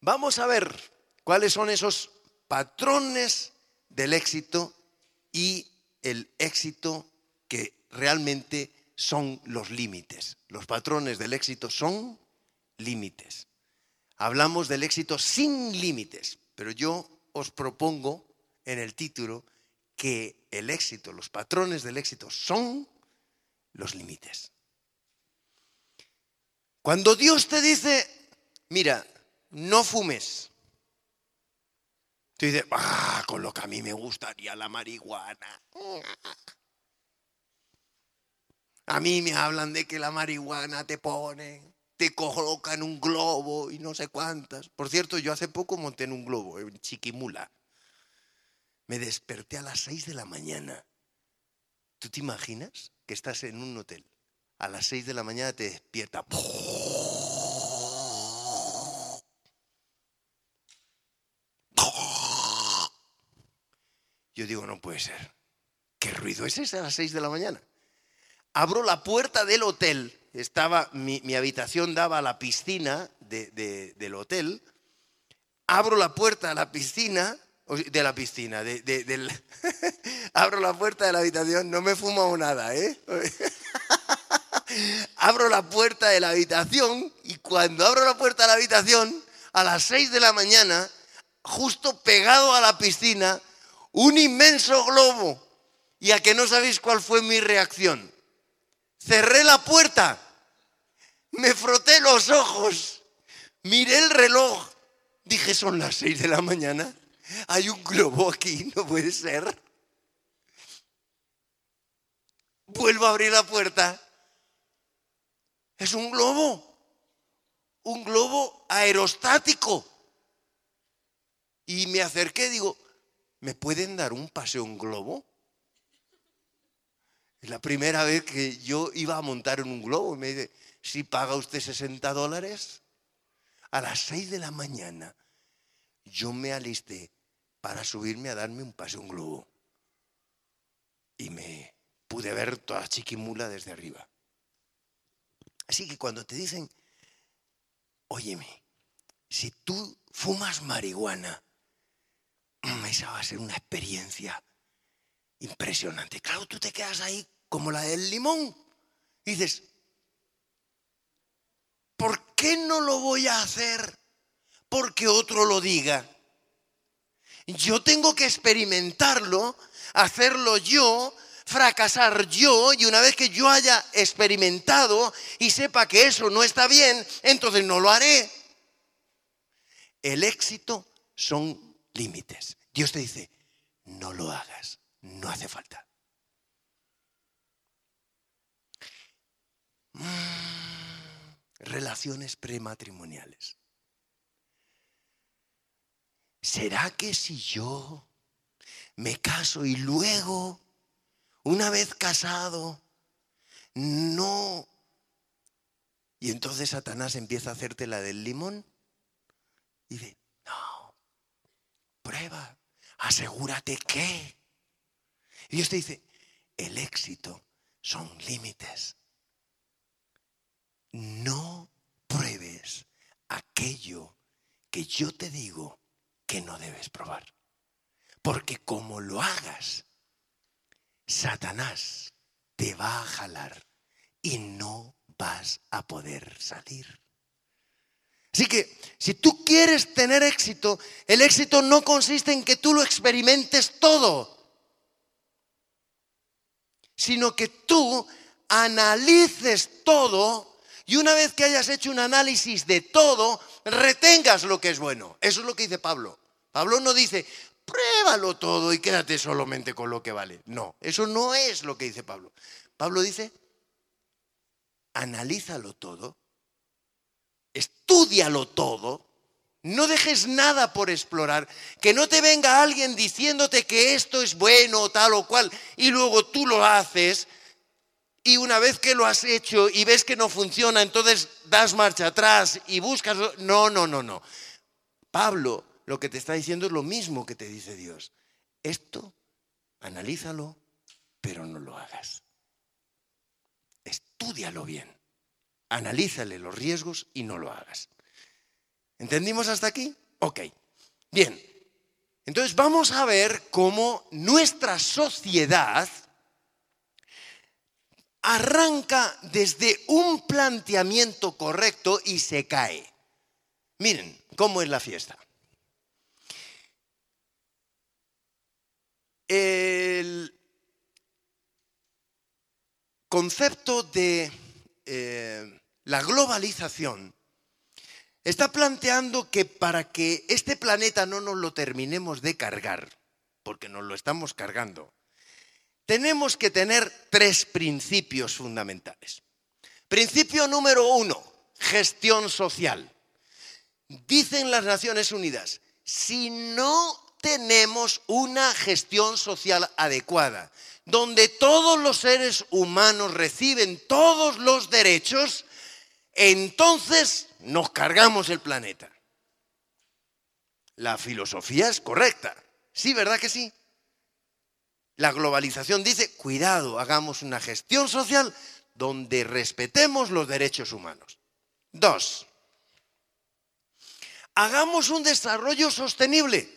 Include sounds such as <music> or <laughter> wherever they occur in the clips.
Vamos a ver cuáles son esos patrones del éxito y el éxito que realmente son los límites. Los patrones del éxito son límites. Hablamos del éxito sin límites, pero yo os propongo en el título que el éxito, los patrones del éxito son los límites. Cuando Dios te dice, mira, no fumes, tú dices, ah, con lo que a mí me gustaría la marihuana. A mí me hablan de que la marihuana te pone, te colocan un globo y no sé cuántas. Por cierto, yo hace poco monté en un globo, en Chiquimula. Me desperté a las seis de la mañana. ¿Tú te imaginas que estás en un hotel? A las seis de la mañana te despierta. Yo digo, no puede ser. ¿Qué ruido es ese a las seis de la mañana? Abro la puerta del hotel. Estaba, mi, habitación daba a la piscina del hotel. Abro la puerta de la piscina, de la piscina, del, <laughs> abro la puerta de la habitación, no me fumo nada, ¿eh? <laughs> abro la puerta de la habitación y cuando abro la puerta de la habitación, a las seis de la mañana, justo pegado a la piscina, un inmenso globo. Y a que no sabéis cuál fue mi reacción. Cerré la puerta, me froté los ojos, miré el reloj, dije son las seis de la mañana, hay un globo aquí, <laughs> no puede ser. Vuelvo a abrir la puerta, es un globo, un globo aerostático. Y me acerqué, digo, ¿me pueden dar un paseo en globo? La primera vez que yo iba a montar en un globo. Me dice, si paga usted 60 dólares, a las 6 de la mañana yo me alisté para subirme a darme un paseo en globo. Y me pude ver toda Chiquimula desde arriba. Así que cuando te dicen, óyeme, si tú fumas marihuana, <clears throat> esa va a ser una experiencia impresionante. Claro, tú te quedas ahí como la del limón. Y dices, ¿por qué no lo voy a hacer? Porque otro lo diga. Yo tengo que experimentarlo, hacerlo yo, fracasar yo, y una vez que yo haya experimentado y sepa que eso no está bien, entonces no lo haré. El éxito son límites. Dios te dice, no lo hagas, no hace falta. Mm, relaciones prematrimoniales. ¿Será que si yo me caso y luego, una vez casado, no... Y entonces Satanás empieza a hacerte la del limón y dice, prueba, asegúrate que. Y Dios te dice, el éxito son límites. No pruebes aquello que yo te digo que no debes probar. Porque como lo hagas, Satanás te va a jalar y no vas a poder salir. Así que si tú quieres tener éxito, el éxito no consiste en que tú lo experimentes todo, sino que tú analices todo y una vez que hayas hecho un análisis de todo, retengas lo que es bueno. Eso es lo que dice Pablo. Pablo no dice, pruébalo todo y quédate solamente con lo que vale. No, eso no es lo que dice Pablo. Pablo dice, analízalo todo Estúdialo todo. No dejes nada por explorar. Que no te venga alguien diciéndote que esto es bueno o tal o cual y luego tú lo haces y una vez que lo has hecho y ves que no funciona, entonces das marcha atrás y buscas... No, no, no, no. Pablo lo que te está diciendo es lo mismo que te dice Dios. Esto, analízalo, pero no lo hagas. Estúdialo bien analízale los riesgos y no lo hagas. ¿Entendimos hasta aquí? Ok. Bien. Entonces vamos a ver cómo nuestra sociedad arranca desde un planteamiento correcto y se cae. Miren cómo es la fiesta. El concepto de eh, la globalización está planteando que para que este planeta no nos lo terminemos de cargar, porque nos lo estamos cargando, tenemos que tener tres principios fundamentales. Principio número uno, gestión social. Dicen las Naciones Unidas, si no tenemos una gestión social adecuada, donde todos los seres humanos reciben todos los derechos, entonces nos cargamos el planeta. La filosofía es correcta. Sí, ¿verdad que sí? La globalización dice, cuidado, hagamos una gestión social donde respetemos los derechos humanos. Dos, hagamos un desarrollo sostenible.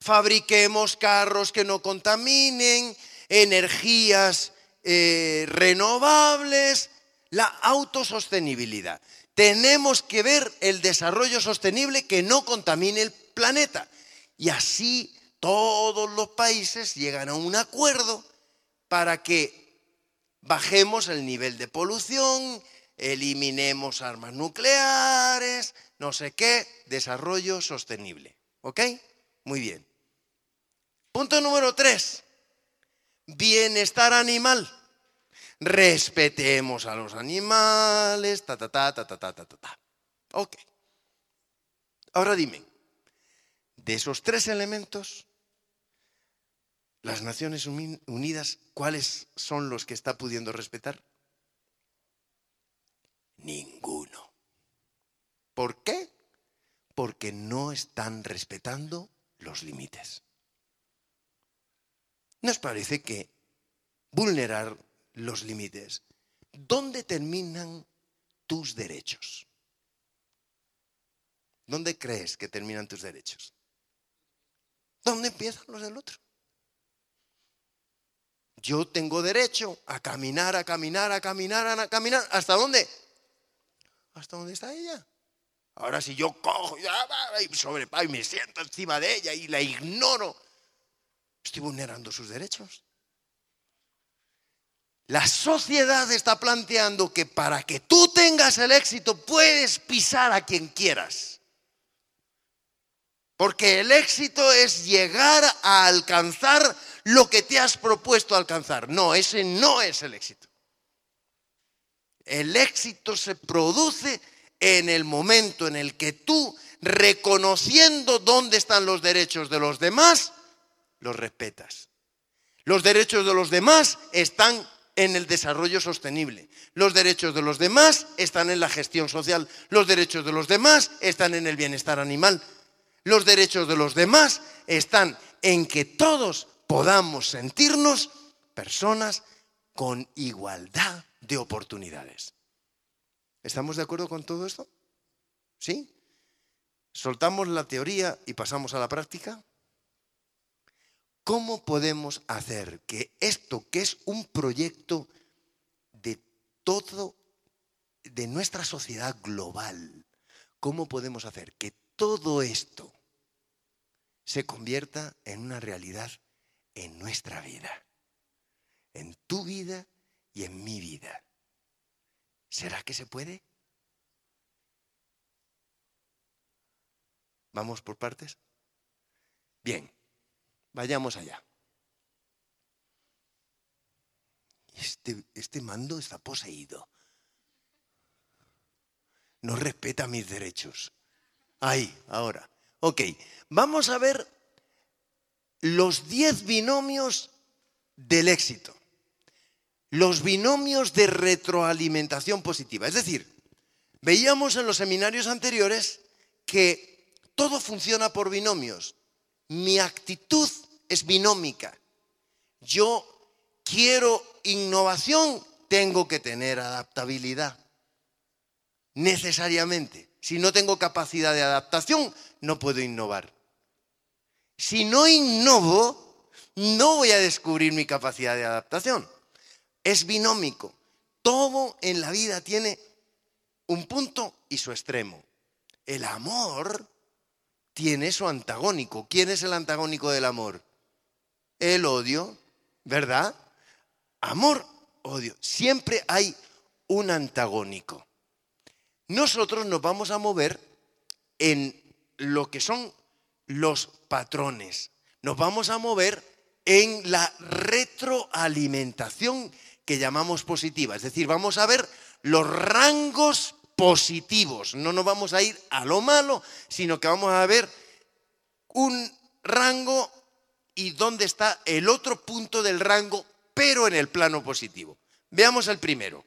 Fabriquemos carros que no contaminen, energías eh, renovables, la autosostenibilidad. Tenemos que ver el desarrollo sostenible que no contamine el planeta. Y así todos los países llegan a un acuerdo para que bajemos el nivel de polución, eliminemos armas nucleares, no sé qué, desarrollo sostenible. ¿Ok? Muy bien. Punto número tres, bienestar animal. Respetemos a los animales, ta, ta, ta, ta, ta, ta, ta, ta. Ok. Ahora dime, de esos tres elementos, las Naciones Unidas, ¿cuáles son los que está pudiendo respetar? Ninguno. ¿Por qué? Porque no están respetando los límites. ¿Nos parece que vulnerar los límites, ¿dónde terminan tus derechos? ¿Dónde crees que terminan tus derechos? ¿Dónde empiezan los del otro? Yo tengo derecho a caminar, a caminar, a caminar, a caminar. ¿Hasta dónde? ¿Hasta dónde está ella? Ahora si yo cojo y sobre y me siento encima de ella y la ignoro, estoy vulnerando sus derechos. La sociedad está planteando que para que tú tengas el éxito puedes pisar a quien quieras. Porque el éxito es llegar a alcanzar lo que te has propuesto alcanzar. No, ese no es el éxito. El éxito se produce en el momento en el que tú, reconociendo dónde están los derechos de los demás, los respetas. Los derechos de los demás están en el desarrollo sostenible. Los derechos de los demás están en la gestión social. Los derechos de los demás están en el bienestar animal. Los derechos de los demás están en que todos podamos sentirnos personas con igualdad de oportunidades. ¿Estamos de acuerdo con todo esto? ¿Sí? ¿Soltamos la teoría y pasamos a la práctica? ¿Cómo podemos hacer que esto, que es un proyecto de todo, de nuestra sociedad global, cómo podemos hacer que todo esto se convierta en una realidad en nuestra vida, en tu vida y en mi vida. ¿Será que se puede? ¿Vamos por partes? Bien, vayamos allá. Este, este mando está poseído. No respeta mis derechos. Ahí, ahora. Ok, vamos a ver los 10 binomios del éxito, los binomios de retroalimentación positiva. Es decir, veíamos en los seminarios anteriores que todo funciona por binomios. Mi actitud es binómica. Yo quiero innovación, tengo que tener adaptabilidad. Necesariamente. Si no tengo capacidad de adaptación, no puedo innovar. Si no innovo, no voy a descubrir mi capacidad de adaptación. Es binómico. Todo en la vida tiene un punto y su extremo. El amor tiene su antagónico. ¿Quién es el antagónico del amor? El odio, ¿verdad? Amor, odio. Siempre hay un antagónico. Nosotros nos vamos a mover en lo que son los patrones. Nos vamos a mover en la retroalimentación que llamamos positiva. Es decir, vamos a ver los rangos positivos. No nos vamos a ir a lo malo, sino que vamos a ver un rango y dónde está el otro punto del rango, pero en el plano positivo. Veamos el primero.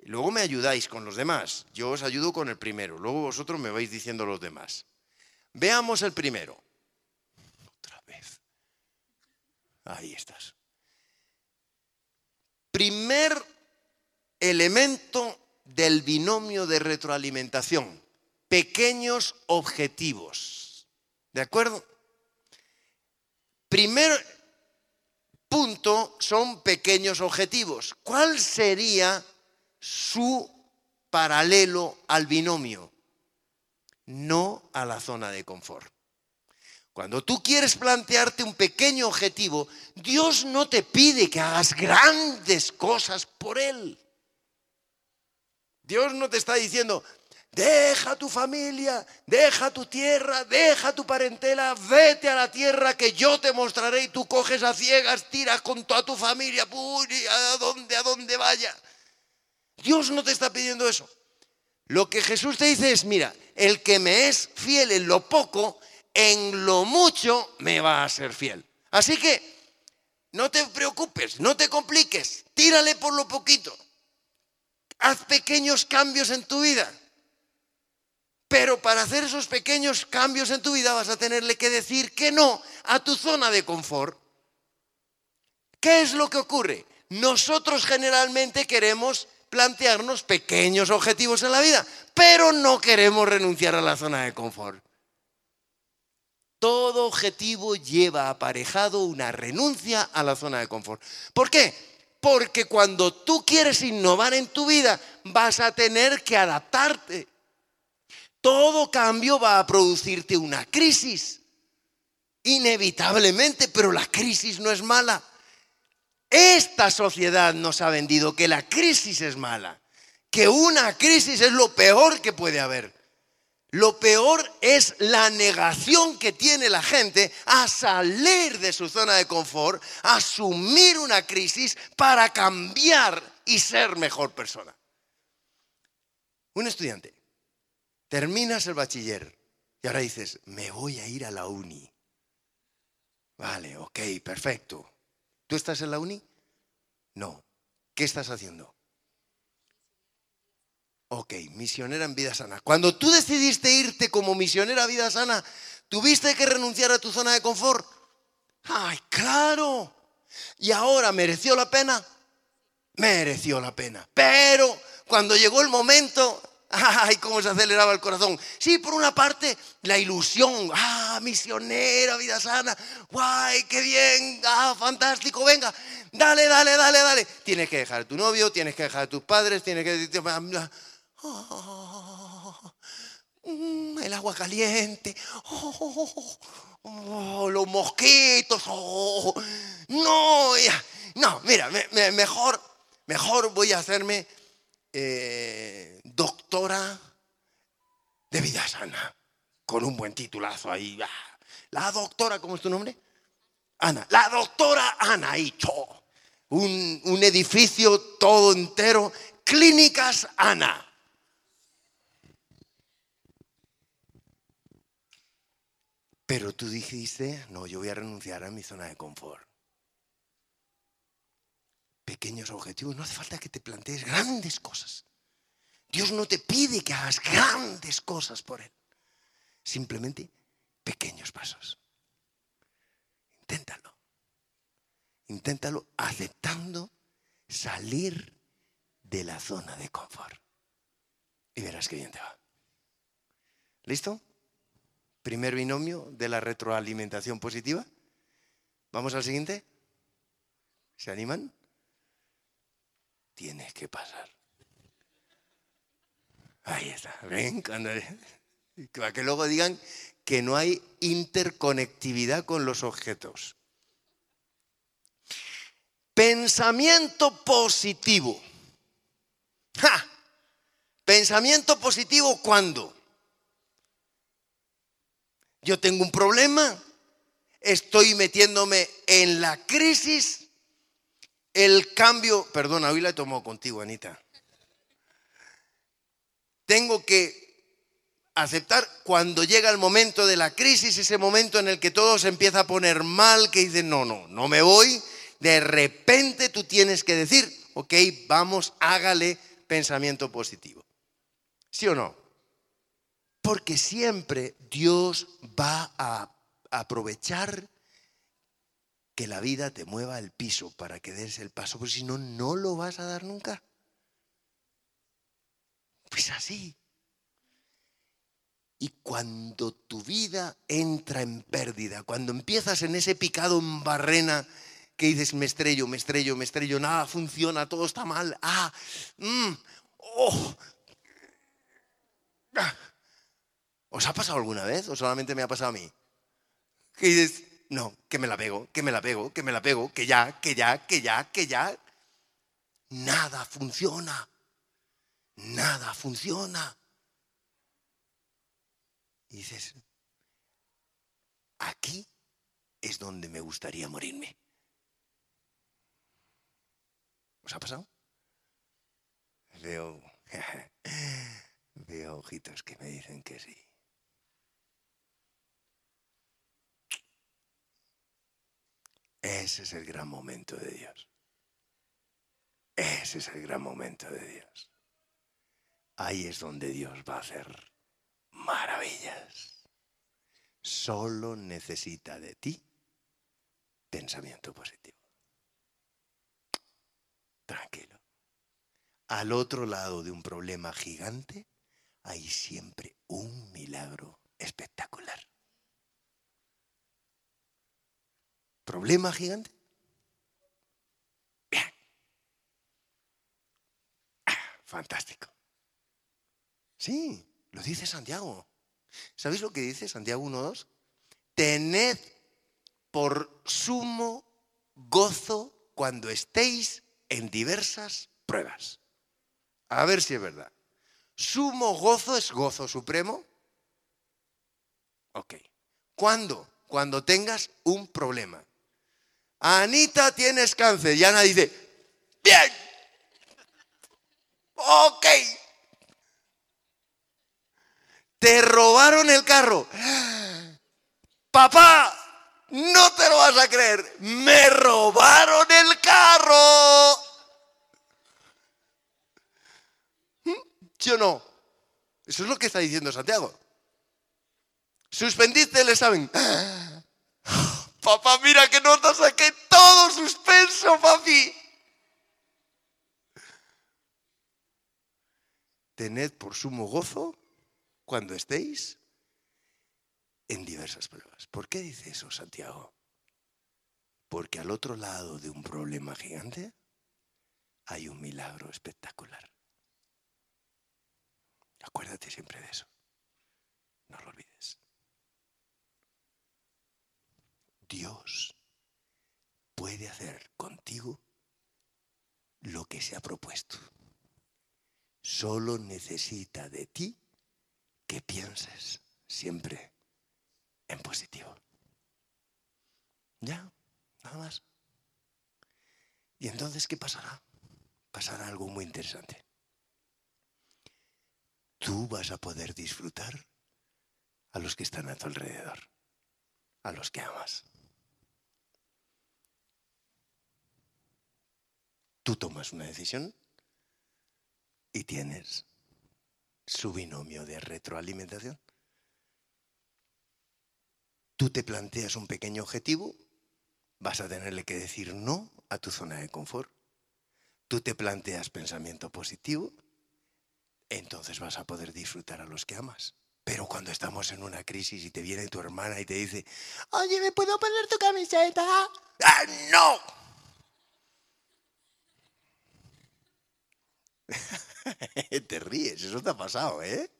Luego me ayudáis con los demás. Yo os ayudo con el primero. Luego vosotros me vais diciendo los demás. Veamos el primero. Otra vez. Ahí estás. Primer elemento del binomio de retroalimentación. Pequeños objetivos. ¿De acuerdo? Primer punto son pequeños objetivos. ¿Cuál sería su paralelo al binomio? No a la zona de confort. Cuando tú quieres plantearte un pequeño objetivo, Dios no te pide que hagas grandes cosas por Él. Dios no te está diciendo, deja tu familia, deja tu tierra, deja tu parentela, vete a la tierra que yo te mostraré y tú coges a ciegas, tiras con toda tu familia, a donde, a donde vaya. Dios no te está pidiendo eso. Lo que Jesús te dice es, mira, el que me es fiel en lo poco, en lo mucho me va a ser fiel. Así que no te preocupes, no te compliques, tírale por lo poquito. Haz pequeños cambios en tu vida. Pero para hacer esos pequeños cambios en tu vida vas a tenerle que decir que no a tu zona de confort. ¿Qué es lo que ocurre? Nosotros generalmente queremos plantearnos pequeños objetivos en la vida, pero no queremos renunciar a la zona de confort. Todo objetivo lleva aparejado una renuncia a la zona de confort. ¿Por qué? Porque cuando tú quieres innovar en tu vida, vas a tener que adaptarte. Todo cambio va a producirte una crisis. Inevitablemente, pero la crisis no es mala. Esta sociedad nos ha vendido que la crisis es mala, que una crisis es lo peor que puede haber. Lo peor es la negación que tiene la gente a salir de su zona de confort, a asumir una crisis para cambiar y ser mejor persona. Un estudiante, terminas el bachiller y ahora dices, me voy a ir a la uni. Vale, ok, perfecto. ¿Tú estás en la uni? No. ¿Qué estás haciendo? Ok, misionera en vida sana. Cuando tú decidiste irte como misionera a vida sana, ¿tuviste que renunciar a tu zona de confort? ¡Ay, claro! ¿Y ahora mereció la pena? Mereció la pena. Pero cuando llegó el momento, ¡ay, cómo se aceleraba el corazón! Sí, por una parte, la ilusión. ¡Ah, misionera, vida sana! ¡Guay, qué bien! ¡Ah, fantástico! Venga, dale, dale, dale, dale. Tienes que dejar a tu novio, tienes que dejar a tus padres, tienes que Oh, el agua caliente. Oh, los mosquitos. Oh, no, no, mira, mejor, mejor voy a hacerme eh, doctora de vida sana. Con un buen titulazo ahí. La doctora, ¿cómo es tu nombre? Ana. La doctora Ana Hicho. Un, un edificio todo entero. Clínicas Ana. Pero tú dijiste, no, yo voy a renunciar a mi zona de confort. Pequeños objetivos, no hace falta que te plantees grandes cosas. Dios no te pide que hagas grandes cosas por Él. Simplemente pequeños pasos. Inténtalo. Inténtalo aceptando salir de la zona de confort. Y verás que bien te va. ¿Listo? Primer binomio de la retroalimentación positiva. Vamos al siguiente. ¿Se animan? Tienes que pasar. Ahí está. Ven, cuando... Para que luego digan que no hay interconectividad con los objetos. Pensamiento positivo. ¡Ja! Pensamiento positivo cuando yo tengo un problema, estoy metiéndome en la crisis, el cambio, perdona, hoy la tomado contigo, Anita. Tengo que aceptar cuando llega el momento de la crisis, ese momento en el que todo se empieza a poner mal, que dice, no, no, no me voy, de repente tú tienes que decir, ok, vamos, hágale pensamiento positivo. ¿Sí o no? Porque siempre Dios va a aprovechar que la vida te mueva el piso para que des el paso, porque si no, no lo vas a dar nunca. Pues así. Y cuando tu vida entra en pérdida, cuando empiezas en ese picado en barrena que dices, me estrello, me estrello, me estrello, nada funciona, todo está mal, ah, mm, oh. Ah. ¿Os ha pasado alguna vez o solamente me ha pasado a mí? Que dices, no, que me la pego, que me la pego, que me la pego, que ya, que ya, que ya, que ya. Nada funciona. Nada funciona. Y dices, aquí es donde me gustaría morirme. ¿Os ha pasado? Veo, <laughs> veo ojitos que me dicen que sí. Ese es el gran momento de Dios. Ese es el gran momento de Dios. Ahí es donde Dios va a hacer maravillas. Solo necesita de ti pensamiento positivo. Tranquilo. Al otro lado de un problema gigante hay siempre un milagro espectacular. ¿Problema gigante? Bien. Ah, fantástico. Sí, lo dice Santiago. ¿Sabéis lo que dice Santiago 1.2? Tened por sumo gozo cuando estéis en diversas pruebas. A ver si es verdad. Sumo gozo es gozo supremo. Ok. ¿Cuándo? Cuando tengas un problema. Anita, tienes cáncer. Y Ana dice, bien. Ok. Te robaron el carro. Papá, no te lo vas a creer. Me robaron el carro. ¿Mm? ¿Sí o no? Eso es lo que está diciendo Santiago. Suspendiste el examen. Papá, mira que no te saqué todo suspenso, papi. Tened por sumo gozo cuando estéis en diversas pruebas. ¿Por qué dice eso Santiago? Porque al otro lado de un problema gigante hay un milagro espectacular. Acuérdate siempre de eso. No lo olvides. Dios puede hacer contigo lo que se ha propuesto. Solo necesita de ti que pienses siempre en positivo. ¿Ya? Nada más. ¿Y entonces qué pasará? Pasará algo muy interesante. Tú vas a poder disfrutar a los que están a tu alrededor, a los que amas. Tú tomas una decisión y tienes su binomio de retroalimentación. Tú te planteas un pequeño objetivo, vas a tenerle que decir no a tu zona de confort. Tú te planteas pensamiento positivo, entonces vas a poder disfrutar a los que amas. Pero cuando estamos en una crisis y te viene tu hermana y te dice, oye, ¿me puedo poner tu camiseta? ¡Ah, no! <laughs> te ríes, eso te ha pasado, ¿eh?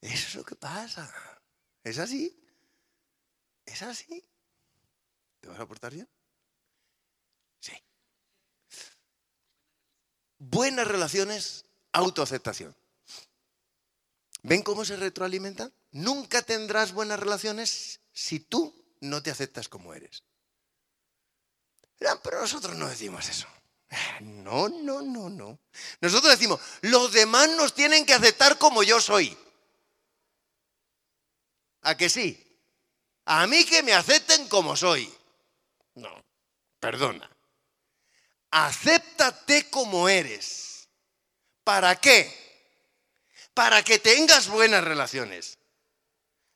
Eso es lo que pasa. ¿Es así? ¿Es así? ¿Te vas a portar bien? Sí. Buenas relaciones, autoaceptación. ¿Ven cómo se retroalimentan? Nunca tendrás buenas relaciones si tú no te aceptas como eres. Pero nosotros no decimos eso. No, no, no, no. Nosotros decimos, los demás nos tienen que aceptar como yo soy. ¿A que sí? A mí que me acepten como soy. No, perdona. Acéptate como eres. ¿Para qué? Para que tengas buenas relaciones.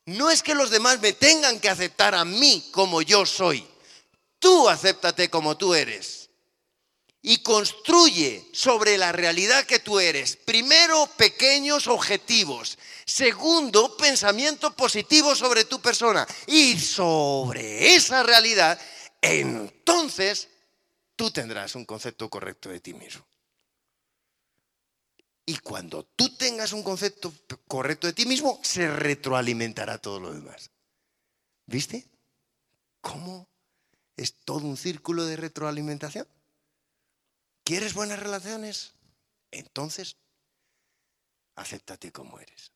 No es que los demás me tengan que aceptar a mí como yo soy. Tú acéptate como tú eres y construye sobre la realidad que tú eres. Primero, pequeños objetivos. Segundo, pensamiento positivo sobre tu persona. Y sobre esa realidad, entonces tú tendrás un concepto correcto de ti mismo. Y cuando tú tengas un concepto correcto de ti mismo, se retroalimentará todo lo demás. ¿Viste? ¿Cómo es todo un círculo de retroalimentación? ¿Quieres buenas relaciones? Entonces, acéptate como eres.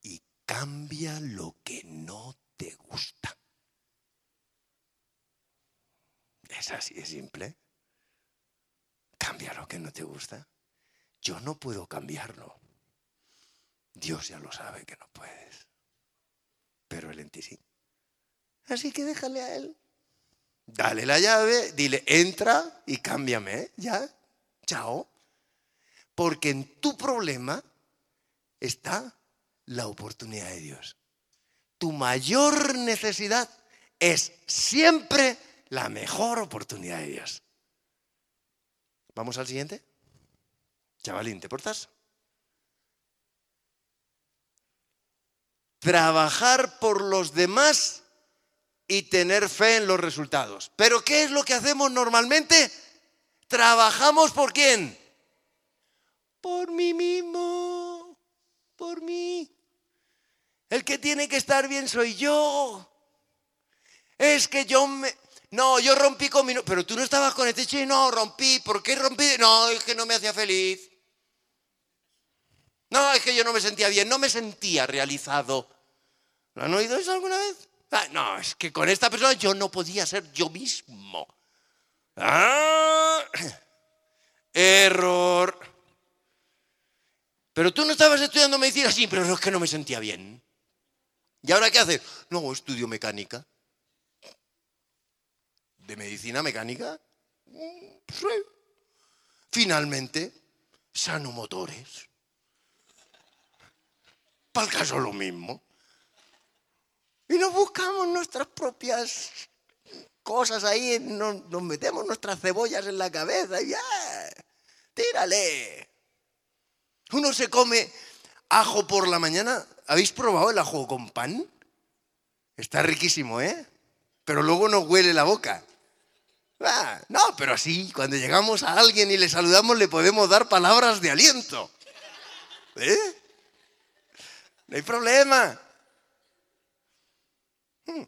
Y cambia lo que no te gusta. Es así de simple. Cambia lo que no te gusta. Yo no puedo cambiarlo. Dios ya lo sabe que no puedes. Pero Él en ti sí. Así que déjale a Él. Dale la llave, dile, entra y cámbiame, ¿eh? ya, chao. Porque en tu problema está la oportunidad de Dios. Tu mayor necesidad es siempre la mejor oportunidad de Dios. ¿Vamos al siguiente? Chavalín, ¿te portas? Trabajar por los demás y tener fe en los resultados. Pero ¿qué es lo que hacemos normalmente? Trabajamos por quién? Por mí mismo, por mí. El que tiene que estar bien soy yo. Es que yo me... No, yo rompí con mi... Pero tú no estabas con este chico. No, rompí. ¿Por qué rompí? No, es que no me hacía feliz. No, es que yo no me sentía bien. No me sentía realizado. ¿Lo han oído eso alguna vez? Ah, no, es que con esta persona yo no podía ser yo mismo. Ah, <clears throat> error. Pero tú no estabas estudiando medicina, sí, pero es que no me sentía bien. ¿Y ahora qué haces? No, estudio mecánica. ¿De medicina mecánica? Sí. Finalmente, sano motores. Para el caso lo mismo. Y nos buscamos nuestras propias cosas ahí, nos, metemos nuestras cebollas en la cabeza y ya, tírale. Uno se come ajo por la mañana. ¿Habéis probado el ajo con pan? Está riquísimo, ¿eh? Pero luego nos huele la boca. Ah, no, pero así, cuando llegamos a alguien y le saludamos, le podemos dar palabras de aliento. ¿Eh? No hay problema. Hmm.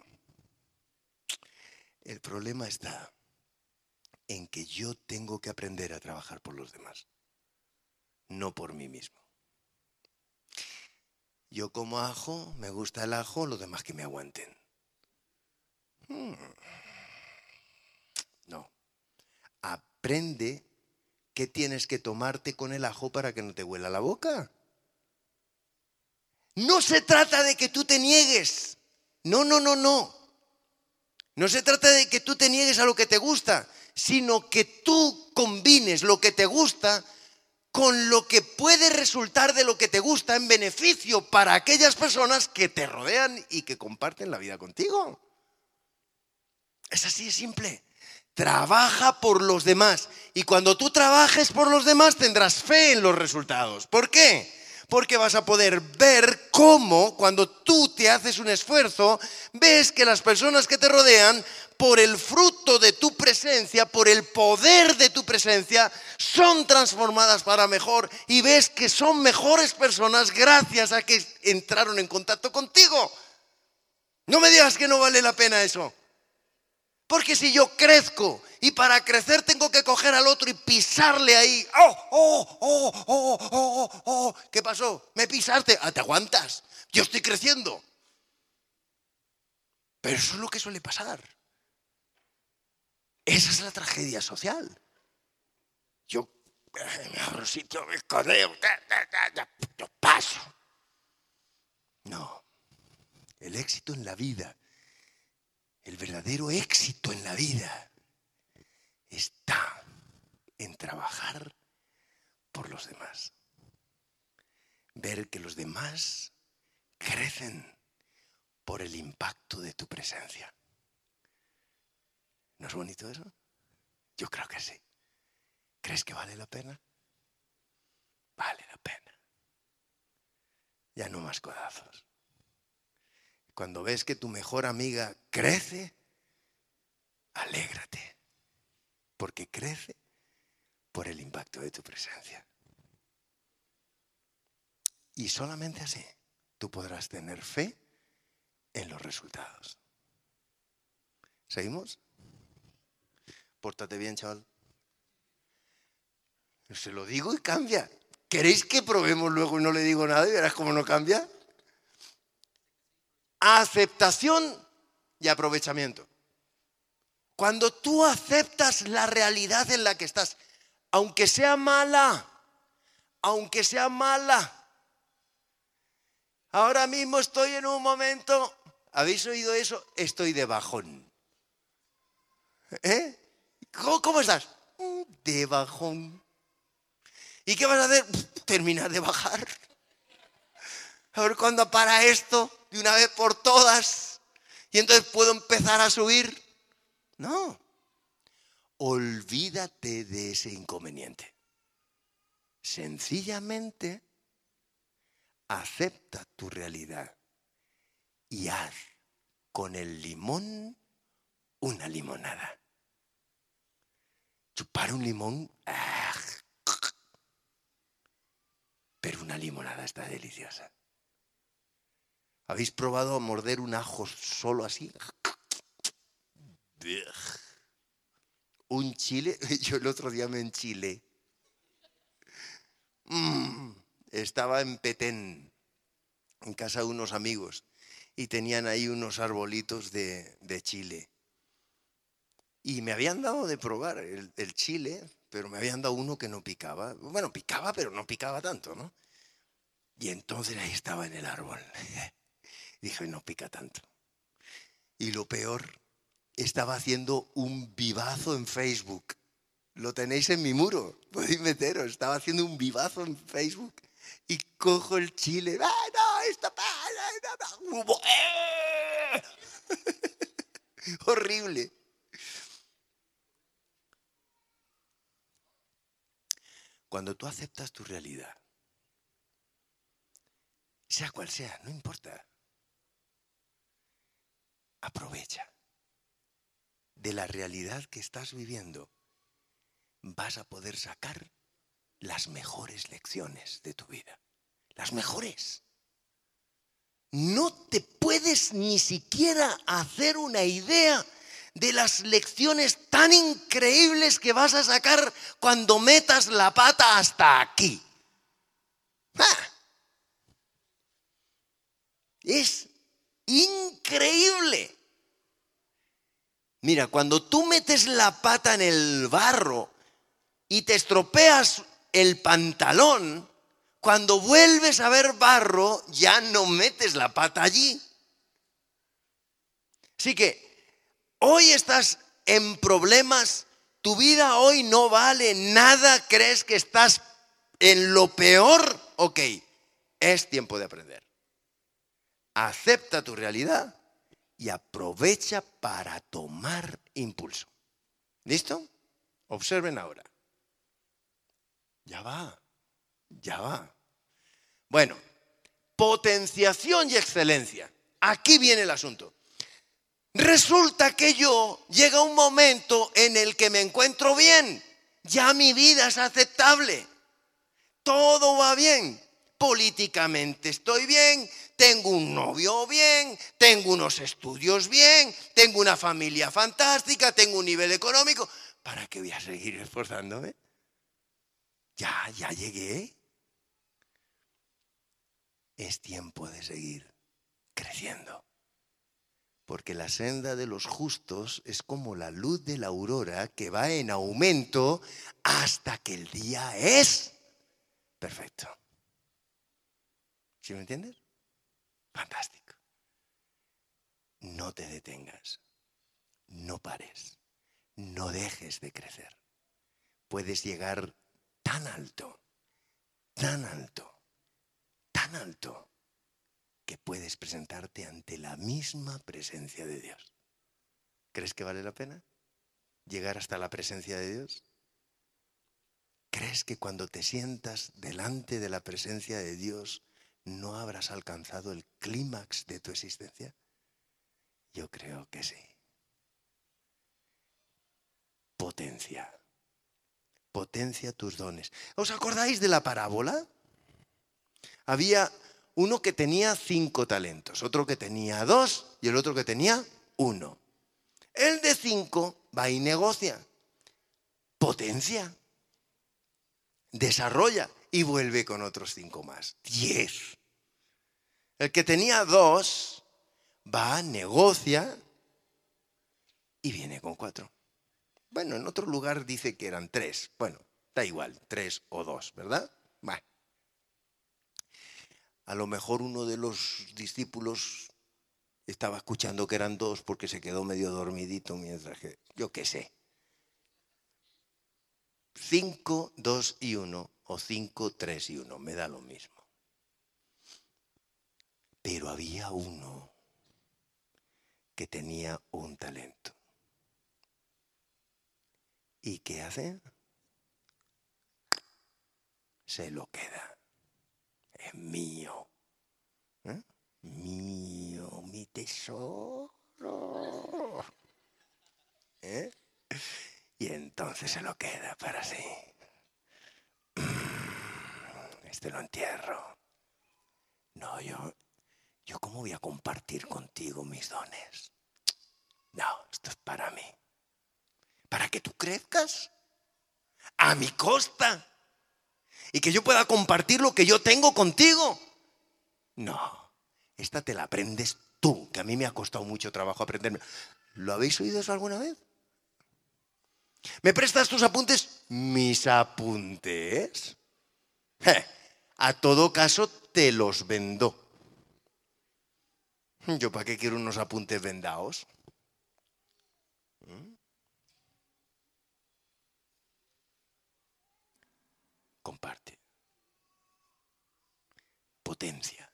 El problema está en que yo tengo que aprender a trabajar por los demás, no por mí mismo. Yo como ajo, me gusta el ajo, los demás que me aguanten. Hmm. No. Aprende qué tienes que tomarte con el ajo para que no te huela la boca. No se trata de que tú te niegues. No, no, no, no. No se trata de que tú te niegues a lo que te gusta, sino que tú combines lo que te gusta con lo que puede resultar de lo que te gusta en beneficio para aquellas personas que te rodean y que comparten la vida contigo. Es así de simple. trabaja por los demás. Y cuando tú trabajes por los demás tendrás fe en los resultados. ¿Por qué? Porque vas a poder ver cómo cuando tú te haces un esfuerzo, ves que las personas que te rodean, por el fruto de tu presencia, por el poder de tu presencia, son transformadas para mejor y ves que son mejores personas gracias a que entraron en contacto contigo. No me digas que no vale la pena eso. Porque si yo crezco y para crecer tengo que coger al otro y pisarle ahí. ¡Oh, oh, oh, oh, oh, oh! ¿Qué pasó? ¿Me pisaste? Ah, te aguantas. Yo estoy creciendo. Pero eso es lo que suele pasar. Esa es la tragedia social. Yo me abro sitio, me codeo, yo paso. No. El éxito en la vida el verdadero éxito en la vida está en trabajar por los demás. Ver que los demás crecen por el impacto de tu presencia. ¿No es bonito eso? Yo creo que sí. ¿Crees que vale la pena? Vale la pena. Ya no más codazos. Cuando ves que tu mejor amiga crece, alégrate, porque crece por el impacto de tu presencia. Y solamente así tú podrás tener fe en los resultados. ¿Seguimos? Pórtate bien, chaval. Se lo digo y cambia. ¿Queréis que probemos luego y no le digo nada y verás cómo no cambia? Aceptación y aprovechamiento. Cuando tú aceptas la realidad en la que estás, aunque sea mala, aunque sea mala. Ahora mismo estoy en un momento, ¿habéis oído eso? Estoy de bajón. ¿Eh? ¿Cómo, estás? De bajón. ¿Y qué vas a hacer? Terminar de bajar. A ver para esto de una vez por todas y entonces puedo empezar a subir. No. Olvídate de ese inconveniente. Sencillamente acepta tu realidad y haz con el limón una limonada. Chupar un limón, ¡ah! pero una limonada está deliciosa. ¿Habéis probado a morder un ajo solo así? Un chile, <laughs> yo el otro día me enchilé. Mm, estaba en Petén, en casa de unos amigos, y tenían ahí unos arbolitos de, chile. Y me habían dado de probar el, el, chile, pero me habían dado uno que no picaba. Bueno, picaba, pero no picaba tanto, ¿no? Y entonces ahí estaba en el árbol. <laughs> Dije, no pica tanto. Y lo peor, estaba haciendo un vivazo en Facebook. Lo tenéis en mi muro, <laughs> podéis meteros. Estaba haciendo un vivazo en Facebook y cojo el chile. ¡Ah, no! ¡Esto ¡Eh! <laughs> Horrible. Cuando tú aceptas tu realidad, sea cual sea, no importa aprovecha de la realidad que estás viviendo. Vas a poder sacar las mejores lecciones de tu vida. Las mejores. No te puedes ni siquiera hacer una idea de las lecciones tan increíbles que vas a sacar cuando metas la pata hasta aquí. ¡Ah! Es increíble. Mira, cuando tú metes la pata en el barro y te estropeas el pantalón, cuando vuelves a ver barro, ya no metes la pata allí. Así que hoy estás en problemas, tu vida hoy no vale nada, crees que estás en lo peor, ok, es tiempo de aprender acepta tu realidad y aprovecha para tomar impulso. ¿Listo? Observen ahora. Ya va, ya va. Bueno, potenciación y excelencia. Aquí viene el asunto. Resulta que yo llega un momento en el que me encuentro bien. Ya mi vida es aceptable. Todo va bien. Políticamente estoy bien, tengo un novio bien, tengo unos estudios bien, tengo una familia fantástica, tengo un nivel económico. ¿Para qué voy a seguir esforzándome? Ya, ya llegué. Es tiempo de seguir creciendo. Porque la senda de los justos es como la luz de la aurora que va en aumento hasta que el día es perfecto. ¿Sí me entiendes? Fantástico. No te detengas. No pares. No dejes de crecer. Puedes llegar tan alto, tan alto, tan alto que puedes presentarte ante la misma presencia de Dios. ¿Crees que vale la pena llegar hasta la presencia de Dios? ¿Crees que cuando te sientas delante de la presencia de Dios no habrás alcanzado el clímax de tu existencia? Yo creo que sí. Potencia. Potencia tus dones. ¿Os acordáis de la parábola? Había uno que tenía cinco talentos, otro que tenía dos y el otro que tenía uno. El de cinco va y negocia, potencia, desarrolla y vuelve con otros cinco más. Diez. El que tenía dos va, negocia y viene con cuatro. Bueno, en otro lugar dice que eran tres. Bueno, da igual, tres o dos, ¿verdad? Bueno. A lo mejor uno de los discípulos estaba escuchando que eran dos porque se quedó medio dormidito mientras que, yo qué sé. Cinco, dos y uno, o cinco, tres y uno, me da lo mismo. Pero había uno que tenía un talento. ¿Y qué hace? Se lo queda es mío. ¿Eh? Mío, mi tesoro. ¿Eh? Y entonces se lo queda para sí. <clears throat> Este lo entierro. No, yo, yo cómo voy a compartir contigo mis dones. No, esto es para mí. Para que tú crezcas a mi costa y que yo pueda compartir lo que yo tengo contigo. No, esta te la aprendes tú, que a mí me ha costado mucho trabajo aprenderme. ¿Lo habéis oído eso alguna vez? ¿Me prestas tus apuntes? Mis apuntes. a todo caso, te los vendo. ¿Yo para qué quiero unos apuntes vendados? ¿Mm? comparte. Potencia.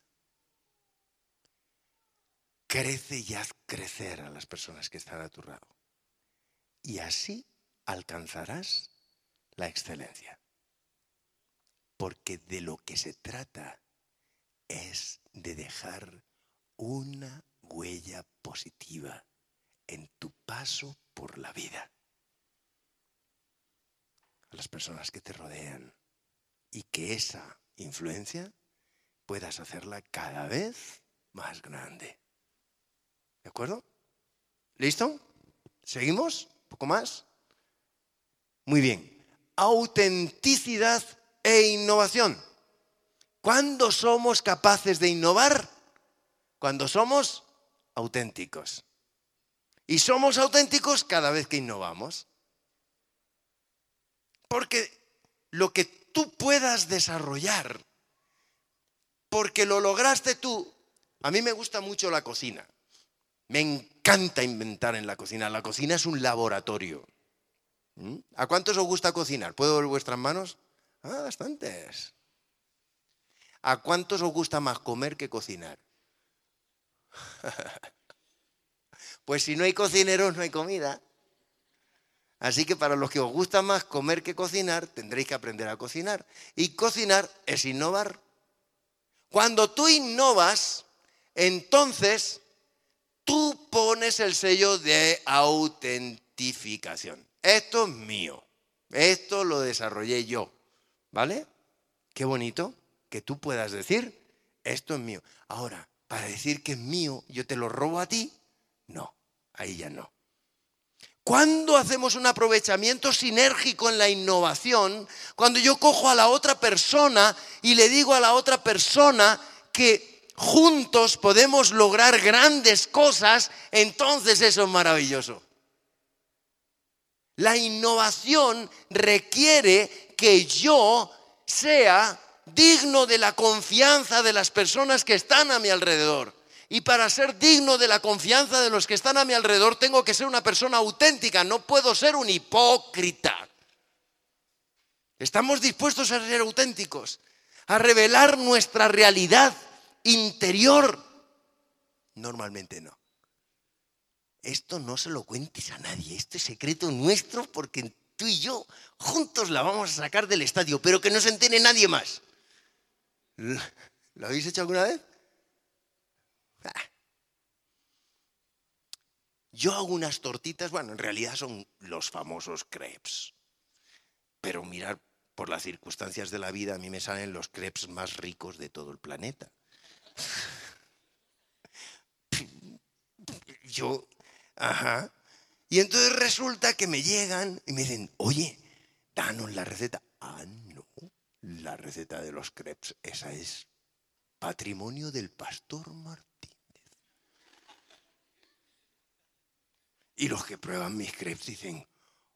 Crece y haz crecer a las personas que están a tu lado. Y así alcanzarás la excelencia. Porque de lo que se trata es de dejar una huella positiva en tu paso por la vida. A las personas que te rodean, y que esa influencia puedas hacerla cada vez más grande. ¿De acuerdo? ¿Listo? ¿Seguimos? ¿Un poco más? Muy bien. Autenticidad e innovación. ¿Cuándo somos capaces de innovar? Cuando somos auténticos. Y somos auténticos cada vez que innovamos. Porque lo que tú puedas desarrollar, porque lo lograste tú. A mí me gusta mucho la cocina. Me encanta inventar en la cocina. La cocina es un laboratorio. ¿Mm? ¿A cuántos os gusta cocinar? ¿Puedo ver vuestras manos? Ah, bastantes. ¿A cuántos os gusta más comer que cocinar? <laughs> pues si no hay cocineros, no hay comida. Así que para los que os gusta más comer que cocinar, tendréis que aprender a cocinar. Y cocinar es innovar. Cuando tú innovas, entonces tú pones el sello de autentificación. Esto es mío. Esto lo desarrollé yo. ¿Vale? Qué bonito que tú puedas decir, esto es mío. Ahora, para decir que es mío, yo te lo robo a ti. No, ahí ya no. ¿Cuándo hacemos un aprovechamiento sinérgico en la innovación? Cuando yo cojo a la otra persona y le digo a la otra persona que juntos podemos lograr grandes cosas, entonces eso es maravilloso. La innovación requiere que yo sea digno de la confianza de las personas que están a mi alrededor. Y para ser digno de la confianza de los que están a mi alrededor, tengo que ser una persona auténtica, no puedo ser un hipócrita. Estamos dispuestos a ser auténticos, a revelar nuestra realidad interior. Normalmente no. Esto no se lo cuentes a nadie, este es secreto nuestro porque tú y yo juntos la vamos a sacar del estadio, pero que no se entere nadie más. ¿Lo habéis hecho alguna vez? Yo hago unas tortitas, bueno, en realidad son los famosos crepes. Pero mirar por las circunstancias de la vida, a mí me salen los crepes más ricos de todo el planeta. <laughs> Yo, ajá. Y entonces resulta que me llegan y me dicen, oye, danos la receta. Ah, no, la receta de los crepes, esa es patrimonio del pastor Martín. Y los que prueban mis crepes dicen,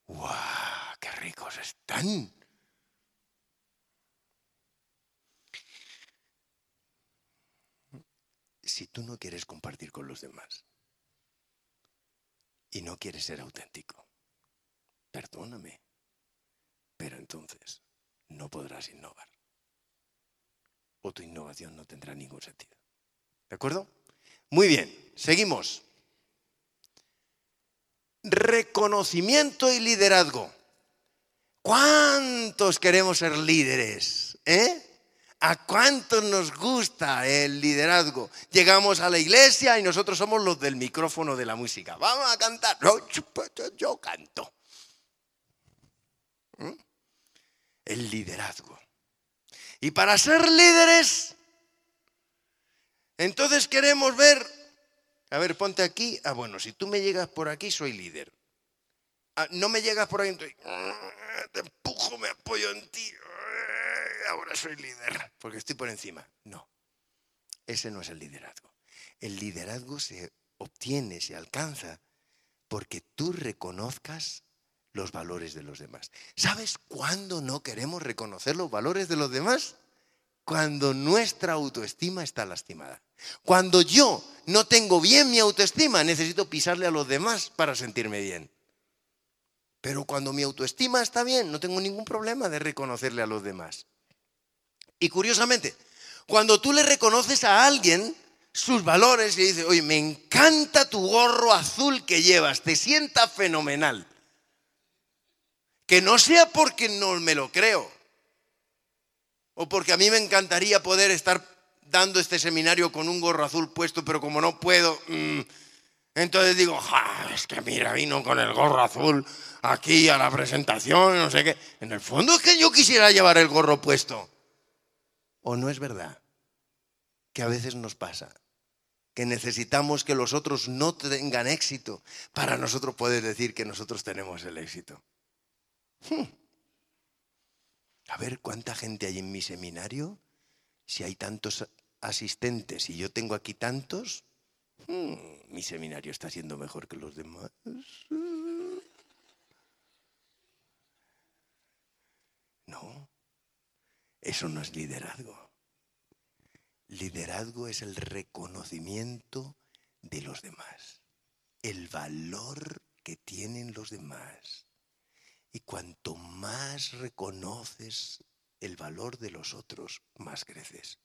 ¡guau! ¡Qué ricos están! Si tú no quieres compartir con los demás y no quieres ser auténtico, perdóname, pero entonces no podrás innovar. O tu innovación no tendrá ningún sentido. ¿De acuerdo? Muy bien, seguimos reconocimiento y liderazgo. ¿Cuántos queremos ser líderes? ¿Eh? ¿A cuántos nos gusta el liderazgo? Llegamos a la iglesia y nosotros somos los del micrófono de la música. Vamos a cantar. yo, canto. ¿Mm? El liderazgo. Y para ser líderes, entonces queremos ver a ver, ponte aquí. Ah, bueno, si tú me llegas por aquí, soy líder. Ah, no me llegas por ahí, entonces, te empujo, me apoyo en ti. Ah, ahora soy líder, porque estoy por encima. No, ese no es el liderazgo. El liderazgo se obtiene, se alcanza, porque tú reconozcas los valores de los demás. ¿Sabes cuándo no queremos reconocer los valores de los demás? Cuando nuestra autoestima está lastimada. Cuando yo no tengo bien mi autoestima, necesito pisarle a los demás para sentirme bien. Pero cuando mi autoestima está bien, no tengo ningún problema de reconocerle a los demás. Y curiosamente, cuando tú le reconoces a alguien sus valores y dices, oye, me encanta tu gorro azul que llevas, te sienta fenomenal. Que no sea porque no me lo creo, o porque a mí me encantaría poder estar dando este seminario con un gorro azul puesto, pero como no puedo, mm, entonces digo, es que mira, vino con el gorro azul aquí a la presentación, no sé qué. En el fondo es que yo quisiera llevar el gorro puesto. ¿O no es verdad? Que a veces nos pasa que necesitamos que los otros no tengan éxito para nosotros poder decir que nosotros tenemos el éxito. Hmm. A ver cuánta gente hay en mi seminario, si hay tantos asistentes y yo tengo aquí tantos, hmm, mi seminario está siendo mejor que los demás. No, eso no es liderazgo. Liderazgo es el reconocimiento de los demás, el valor que tienen los demás. Y cuanto más reconoces el valor de los otros, más creces.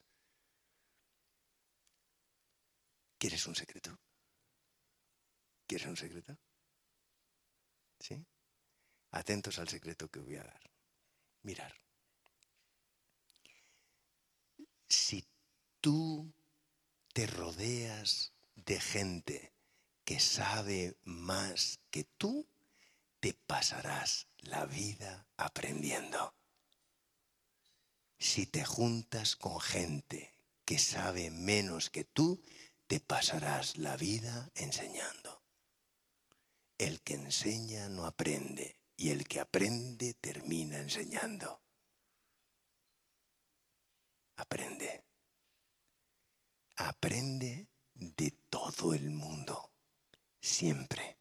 ¿Quieres un secreto? ¿Quieres un secreto? ¿Sí? Atentos al secreto que voy a dar. Mirar. Si tú te rodeas de gente que sabe más que tú, te pasarás la vida aprendiendo. Si te juntas con gente que sabe menos que tú, te pasarás la vida enseñando. El que enseña no aprende y el que aprende termina enseñando. Aprende. Aprende de todo el mundo, siempre.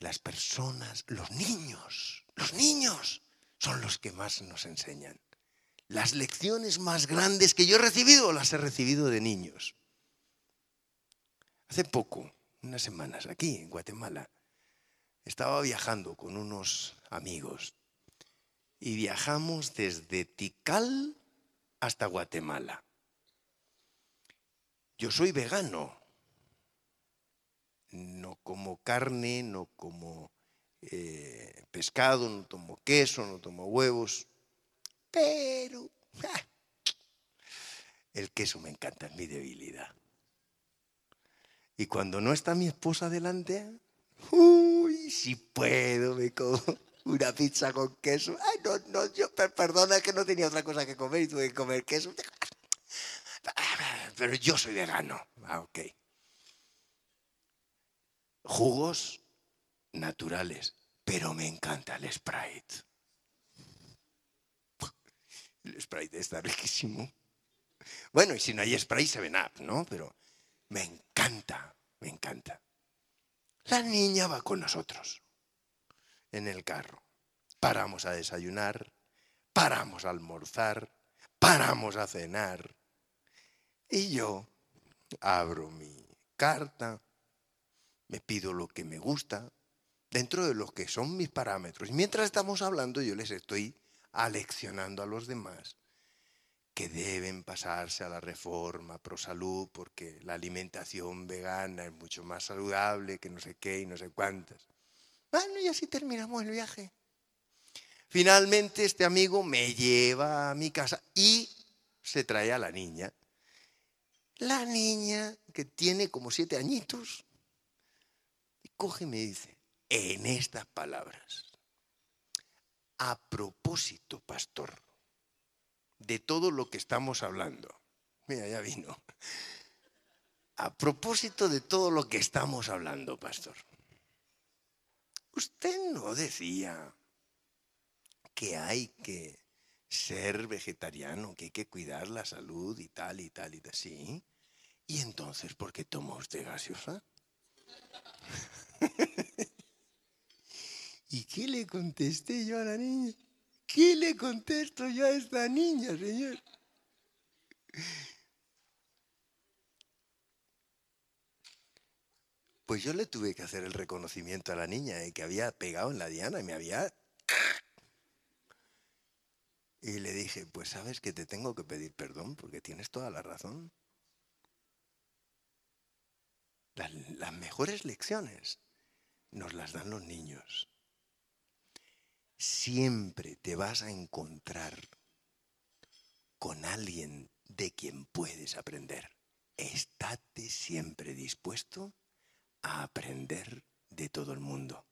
Las personas, los niños, los niños son los que más nos enseñan. Las lecciones más grandes que yo he recibido las he recibido de niños. Hace poco, unas semanas, aquí en Guatemala, estaba viajando con unos amigos y viajamos desde Tikal hasta Guatemala. Yo soy vegano, no como carne, no como eh, pescado, no tomo queso, no tomo huevos, pero el queso me encanta, es mi debilidad. Y cuando no está mi esposa delante, uy, si puedo, me como <laughs> una pizza con queso. Ay, no, no, yo, perdona que no tenía otra cosa que comer y tuve que comer queso. Pero yo soy vegano. Ah, ok. Jugos naturales, pero me encanta el Sprite. El Sprite está riquísimo. Bueno, y si no hay Sprite, se ven up, ¿no? Pero me encanta, me encanta. La niña va con nosotros en el carro. Paramos a desayunar, paramos a almorzar, paramos a cenar. Y yo abro mi carta, me pido lo que me gusta, dentro de lo que son mis parámetros. Mientras estamos hablando, yo les estoy aleccionando a los demás que deben pasarse a la reforma pro salud porque la alimentación vegana es mucho más saludable que no sé qué y no sé cuántas. Bueno, y así terminamos el viaje. Finalmente este amigo me lleva a mi casa y se trae a la niña. La niña que tiene como siete añitos y coge y me dice, en estas palabras, a propósito, pastor, de todo lo que estamos hablando. Mira, ya vino. A propósito de todo lo que estamos hablando, pastor. Usted no decía que hay que ser vegetariano, que hay que cuidar la salud y tal y tal y tal. Sí. ¿Y entonces por qué toma usted gaseosa? <laughs> ¿Y qué le contesté yo a la niña? ¿Qué le contesto yo a esta niña, Señor? Pues yo le tuve que hacer el reconocimiento a la niña de que había pegado en la diana y me había... Y le dije, pues sabes que te tengo que pedir perdón porque tienes toda la razón. Las, las mejores lecciones nos las dan los niños siempre te vas a encontrar con alguien de quien puedes aprender. Estate siempre dispuesto a aprender de todo el mundo.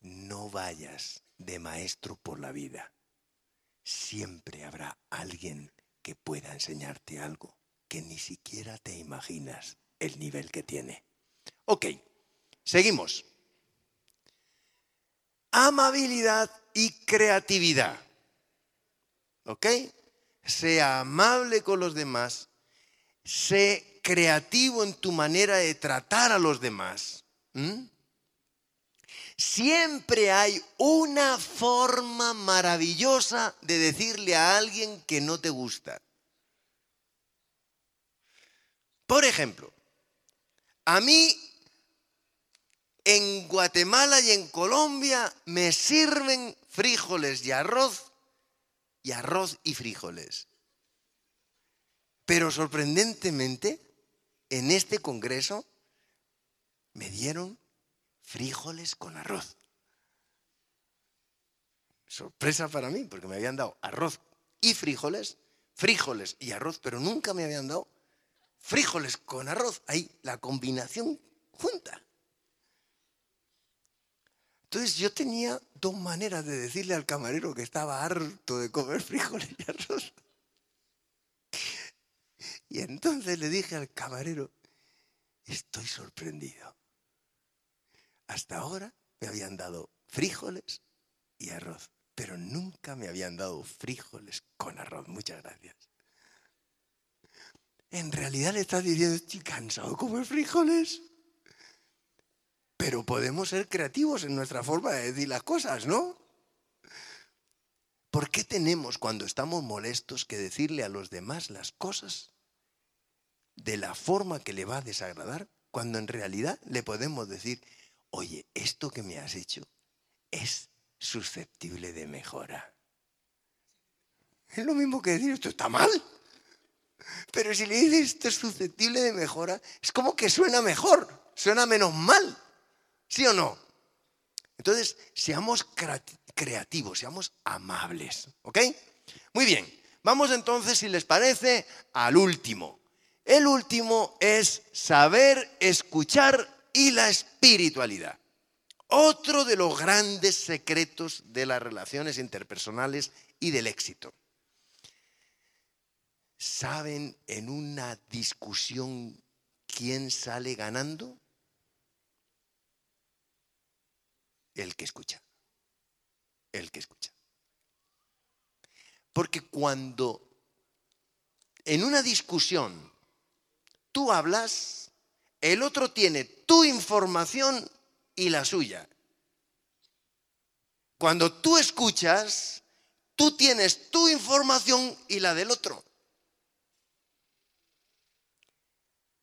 No vayas de maestro por la vida. Siempre habrá alguien que pueda enseñarte algo que ni siquiera te imaginas el nivel que tiene. Ok, seguimos amabilidad y creatividad. ¿Ok? Sea amable con los demás, sé creativo en tu manera de tratar a los demás. Siempre hay una forma maravillosa de decirle a alguien que no te gusta. Por ejemplo, a mí en Guatemala y en Colombia me sirven frijoles y arroz y arroz y frijoles. Pero sorprendentemente, en este congreso me dieron frijoles con arroz. Sorpresa para mí, porque me habían dado arroz y frijoles, frijoles y arroz, pero nunca me habían dado frijoles con arroz. Ahí la combinación junta. Entonces yo tenía dos maneras de decirle al camarero que estaba harto de comer frijoles y arroz. Y entonces le dije al camarero, estoy sorprendido. Hasta ahora me habían dado frijoles y arroz, pero nunca me habían dado frijoles con arroz. Muchas gracias. En realidad le estás diciendo, estoy cansado de comer frijoles. Pero podemos ser creativos en nuestra forma de decir las cosas, ¿no? ¿Por qué tenemos cuando estamos molestos que decirle a los demás las cosas de la forma que le va a desagradar cuando en realidad le podemos decir, oye, esto que me has hecho es susceptible de mejora? Es lo mismo que decir, esto está mal. Pero si le dices esto es susceptible de mejora, es como que suena mejor, suena menos mal. ¿Sí o no? Entonces, seamos creativos, seamos amables. ¿Ok? Muy bien. Vamos entonces, si les parece, al último. El último es saber escuchar y la espiritualidad. Otro de los grandes secretos de las relaciones interpersonales y del éxito. ¿Saben en una discusión quién sale ganando? El que escucha. El que escucha. Porque cuando en una discusión tú hablas, el otro tiene tu información y la suya. Cuando tú escuchas, tú tienes tu información y la del otro.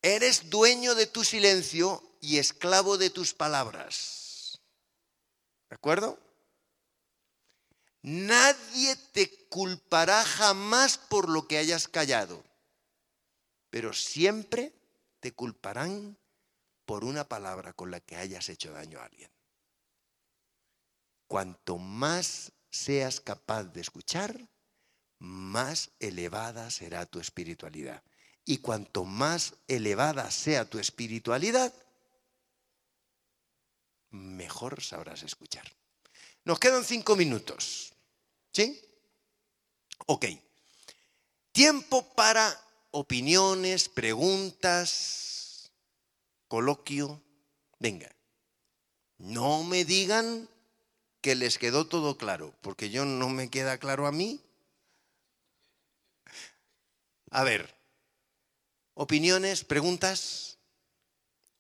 Eres dueño de tu silencio y esclavo de tus palabras. ¿De acuerdo? Nadie te culpará jamás por lo que hayas callado, pero siempre te culparán por una palabra con la que hayas hecho daño a alguien. Cuanto más seas capaz de escuchar, más elevada será tu espiritualidad. Y cuanto más elevada sea tu espiritualidad, mejor sabrás escuchar. Nos quedan cinco minutos. ¿Sí? Ok. Tiempo para opiniones, preguntas, coloquio. Venga. No me digan que les quedó todo claro, porque yo no me queda claro a mí. A ver, opiniones, preguntas.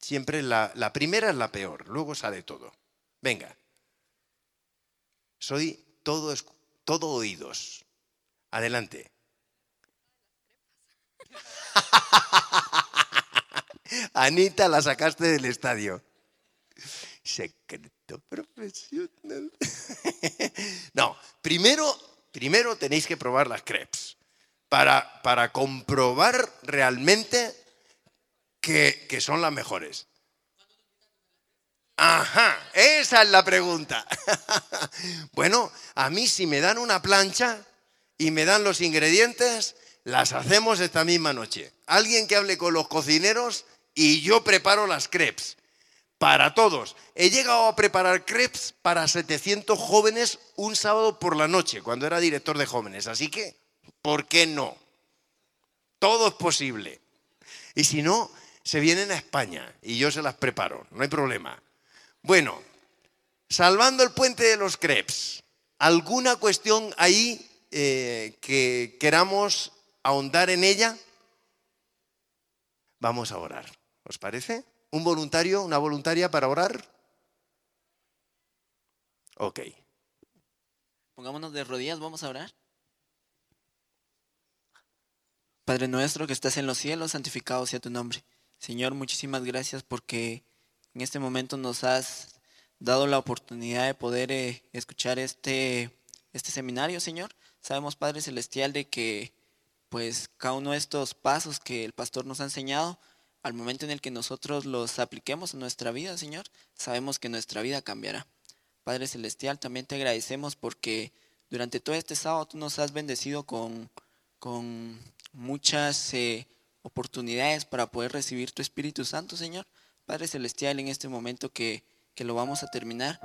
Siempre la, primera es la peor, luego sale todo. Venga. Soy todo, todo oídos. Adelante. <laughs> Anita, la sacaste del estadio. Secreto profesional. <laughs> no, primero, primero tenéis que probar las crepes para, para comprobar realmente que, son las mejores? Ajá, esa es la pregunta. <laughs> bueno, a mí si me dan una plancha y me dan los ingredientes, las hacemos esta misma noche. Alguien que hable con los cocineros y yo preparo las crepes. Para todos. He llegado a preparar crepes para 700 jóvenes un sábado por la noche, cuando era director de jóvenes. Así que, ¿por qué no? Todo es posible. Y si no, se vienen a España y yo se las preparo, no hay problema. Bueno, salvando el puente de los crepes, ¿alguna cuestión ahí eh, que queramos ahondar en ella? Vamos a orar, ¿os parece? ¿Un voluntario, una voluntaria para orar? Ok. Pongámonos de rodillas, vamos a orar. Padre nuestro que estás en los cielos, santificado sea tu nombre. Señor, muchísimas gracias porque en este momento nos has dado la oportunidad de poder eh, escuchar este, este seminario, Señor. Sabemos, Padre Celestial, de que pues cada uno de estos pasos que el pastor nos ha enseñado, al momento en el que nosotros los apliquemos en nuestra vida, Señor, sabemos que nuestra vida cambiará. Padre Celestial, también te agradecemos porque durante todo este sábado tú nos has bendecido con, con muchas eh, oportunidades para poder recibir tu Espíritu Santo, Señor. Padre Celestial, en este momento que, que lo vamos a terminar,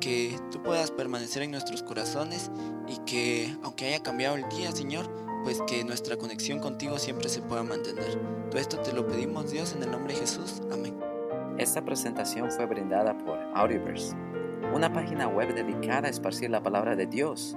que tú puedas permanecer en nuestros corazones y que aunque haya cambiado el día, Señor, pues que nuestra conexión contigo siempre se pueda mantener. Todo esto te lo pedimos, Dios, en el nombre de Jesús. Amén. Esta presentación fue brindada por Audioverse, una página web dedicada a esparcir la palabra de Dios